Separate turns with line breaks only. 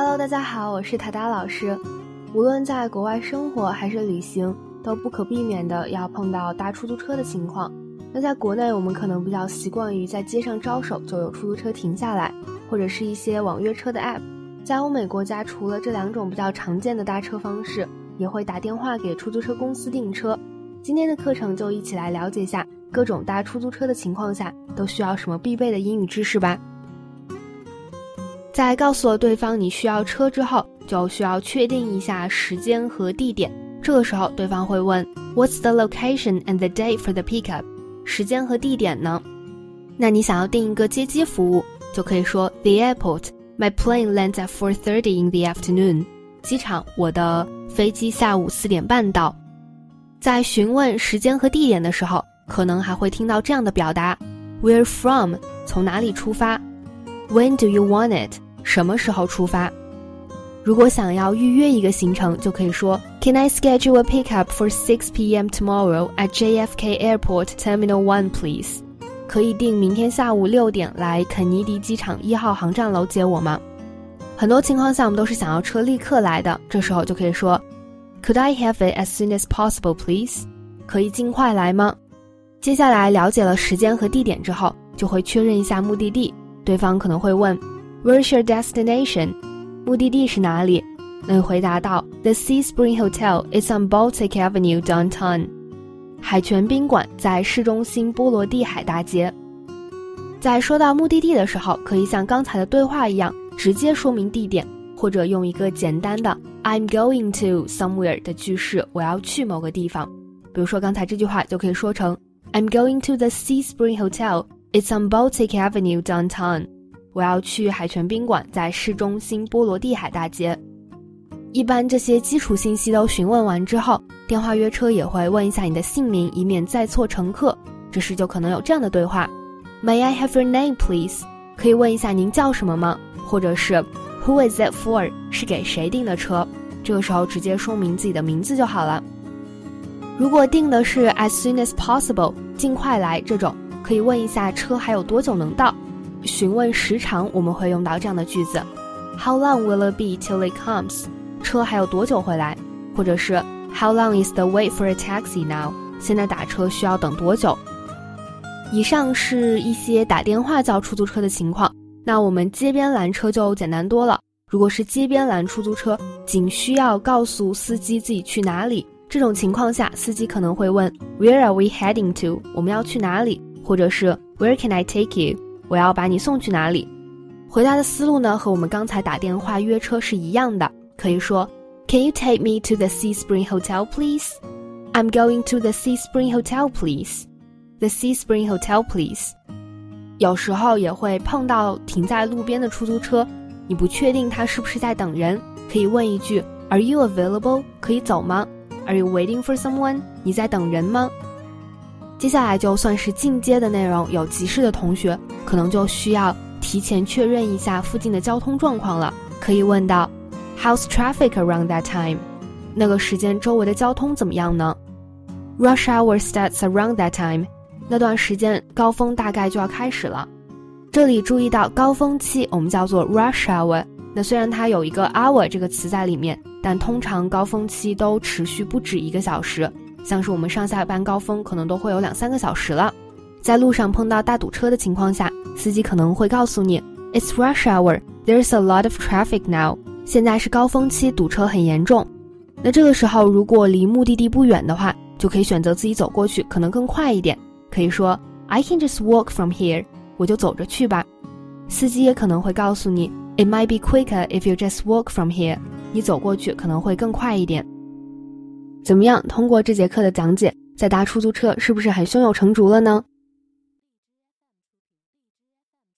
Hello，大家好，我是塔达老师。无论在国外生活还是旅行，都不可避免的要碰到搭出租车的情况。那在国内，我们可能比较习惯于在街上招手就有出租车停下来，或者是一些网约车的 App。在欧美国家，除了这两种比较常见的搭车方式，也会打电话给出租车公司订车。今天的课程就一起来了解下各种搭出租车的情况下都需要什么必备的英语知识吧。在告诉了对方你需要车之后，就需要确定一下时间和地点。这个时候，对方会问 What's the location and the day for the pickup？时间和地点呢？那你想要订一个接机服务，就可以说 The airport. My plane lands at four thirty in the afternoon. 机场，我的飞机下午四点半到。在询问时间和地点的时候，可能还会听到这样的表达：Where from？从哪里出发？When do you want it？什么时候出发？如果想要预约一个行程，就可以说 Can I schedule a pickup for 6 p.m. tomorrow at JFK Airport Terminal One, please？可以定明天下午六点来肯尼迪机场一号航站楼接我吗？很多情况下，我们都是想要车立刻来的，这时候就可以说 Could I have it as soon as possible, please？可以尽快来吗？接下来了解了时间和地点之后，就会确认一下目的地。对方可能会问。Where's your destination？目的地是哪里？那你回答道：The Sea Spring Hotel is on Baltic Avenue downtown。海泉宾馆在市中心波罗的海大街。在说到目的地的时候，可以像刚才的对话一样，直接说明地点，或者用一个简单的 "I'm going to somewhere" 的句式，我要去某个地方。比如说刚才这句话就可以说成 "I'm going to the Sea Spring Hotel. It's on Baltic Avenue downtown." 我要去海泉宾馆，在市中心波罗的海大街。一般这些基础信息都询问完之后，电话约车也会问一下你的姓名，以免载错乘客。这时就可能有这样的对话：May I have your name, please？可以问一下您叫什么吗？或者是 Who is it for？是给谁订的车？这个时候直接说明自己的名字就好了。如果订的是 As soon as possible，尽快来这种，可以问一下车还有多久能到。询问时长，我们会用到这样的句子：How long will it be till it comes？车还有多久回来？或者是 How long is the wait for a taxi now？现在打车需要等多久？以上是一些打电话叫出租车的情况。那我们街边拦车就简单多了。如果是街边拦出租车，仅需要告诉司机自己去哪里。这种情况下，司机可能会问 Where are we heading to？我们要去哪里？或者是 Where can I take you？我要把你送去哪里？回答的思路呢，和我们刚才打电话约车是一样的。可以说，Can you take me to the Sea Spring Hotel, please? I'm going to the Sea Spring Hotel, please. The Sea Spring Hotel, please. 有时候也会碰到停在路边的出租车，你不确定他是不是在等人，可以问一句，Are you available? 可以走吗？Are you waiting for someone? 你在等人吗？接下来就算是进阶的内容，有急事的同学可能就需要提前确认一下附近的交通状况了。可以问到，How's traffic around that time？那个时间周围的交通怎么样呢？Rush hour starts around that time。那段时间高峰大概就要开始了。这里注意到高峰期我们叫做 rush hour。那虽然它有一个 hour 这个词在里面，但通常高峰期都持续不止一个小时。像是我们上下班高峰可能都会有两三个小时了，在路上碰到大堵车的情况下，司机可能会告诉你，It's rush hour, there's a lot of traffic now。现在是高峰期，堵车很严重。那这个时候如果离目的地不远的话，就可以选择自己走过去，可能更快一点。可以说，I can just walk from here，我就走着去吧。司机也可能会告诉你，It might be quicker if you just walk from here，你走过去可能会更快一点。怎么样？通过这节课的讲解，在搭出租车是不是很胸有成竹了呢？